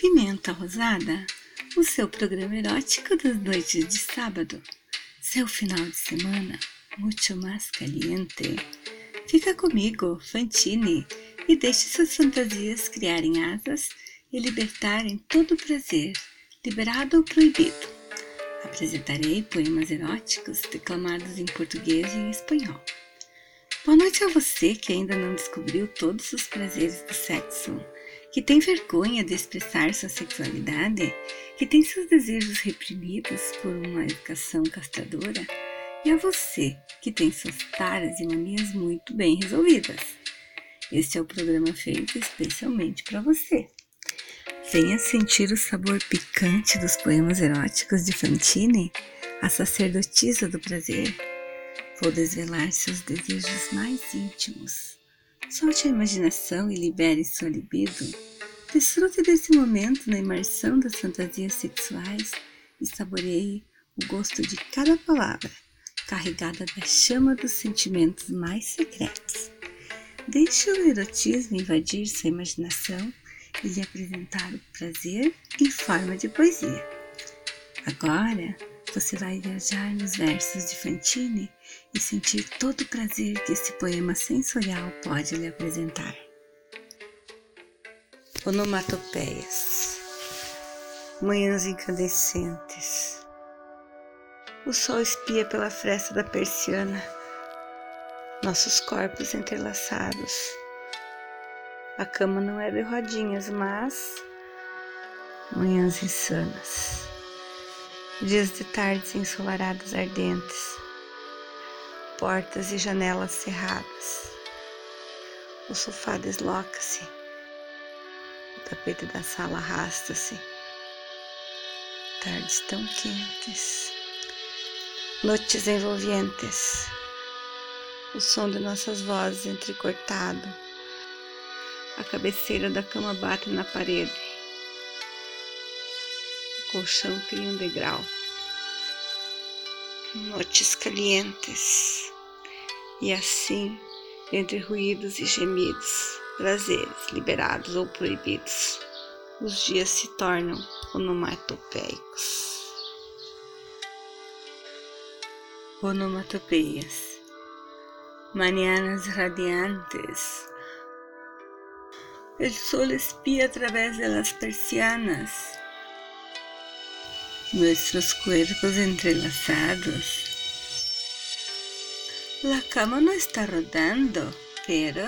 Pimenta Rosada, o seu programa erótico das noites de sábado, seu final de semana muito mais caliente. Fica comigo, Fantine, e deixe suas fantasias criarem asas e libertarem todo o prazer, liberado ou proibido. Apresentarei poemas eróticos declamados em português e em espanhol. Boa noite a você que ainda não descobriu todos os prazeres do sexo que tem vergonha de expressar sua sexualidade, que tem seus desejos reprimidos por uma educação castradora, e a você que tem suas taras e manias muito bem resolvidas. Este é o programa feito especialmente para você. Venha sentir o sabor picante dos poemas eróticos de Fantine, a sacerdotisa do prazer. Vou desvelar seus desejos mais íntimos Solte a imaginação e libere sua libido. Desfrute desse momento na imersão das fantasias sexuais e saboreie o gosto de cada palavra, carregada da chama dos sentimentos mais secretos. Deixe o erotismo invadir sua imaginação e lhe apresentar o prazer em forma de poesia. Agora, você vai viajar nos versos de Fantine e sentir todo o prazer que esse poema sensorial pode lhe apresentar. Onomatopeias. Manhãs incandescentes. O sol espia pela fresta da persiana. Nossos corpos entrelaçados. A cama não é de rodinhas, mas Manhãs insanas dias de tardes ensolaradas ardentes, portas e janelas cerradas. O sofá desloca-se, o tapete da sala arrasta-se. Tardes tão quentes, noites envolventes, o som de nossas vozes entrecortado, a cabeceira da cama bate na parede colchão cria um degrau. Noites calientes. E assim, entre ruídos e gemidos, prazeres liberados ou proibidos, os dias se tornam onomatopeicos. Onomatopeias. Mañanas radiantes. El sol espía a través de las persianas nuestros cuerpos entrelazados. La cama no está rodando, pero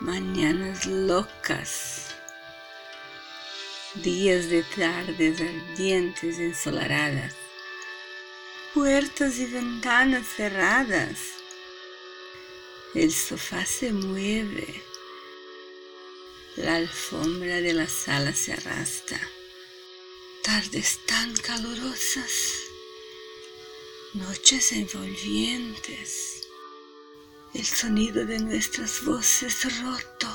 mañanas locas, días de tardes ardientes ensolaradas, puertas y ventanas cerradas. El sofá se mueve, la alfombra de la sala se arrastra tardes tan calurosas, noches envolvientes, el sonido de nuestras voces roto.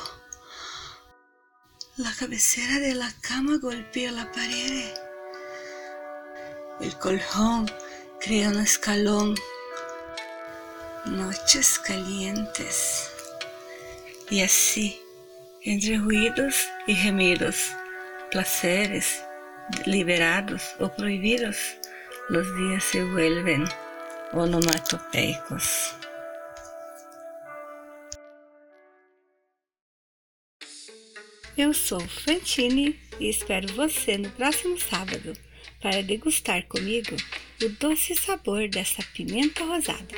La cabecera de la cama golpea la pared. El colchón crea un escalón. Noches calientes. Y así, entre ruidos y gemidos, placeres liberados ou proibidos, os dias se vuelven onomatopeicos. Eu sou Fantine e espero você no próximo sábado para degustar comigo o doce sabor dessa pimenta rosada.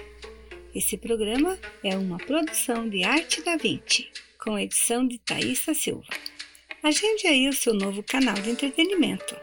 Esse programa é uma produção de Arte da Vinci, com edição de Thaisa Silva. Agende aí o seu novo canal de entretenimento.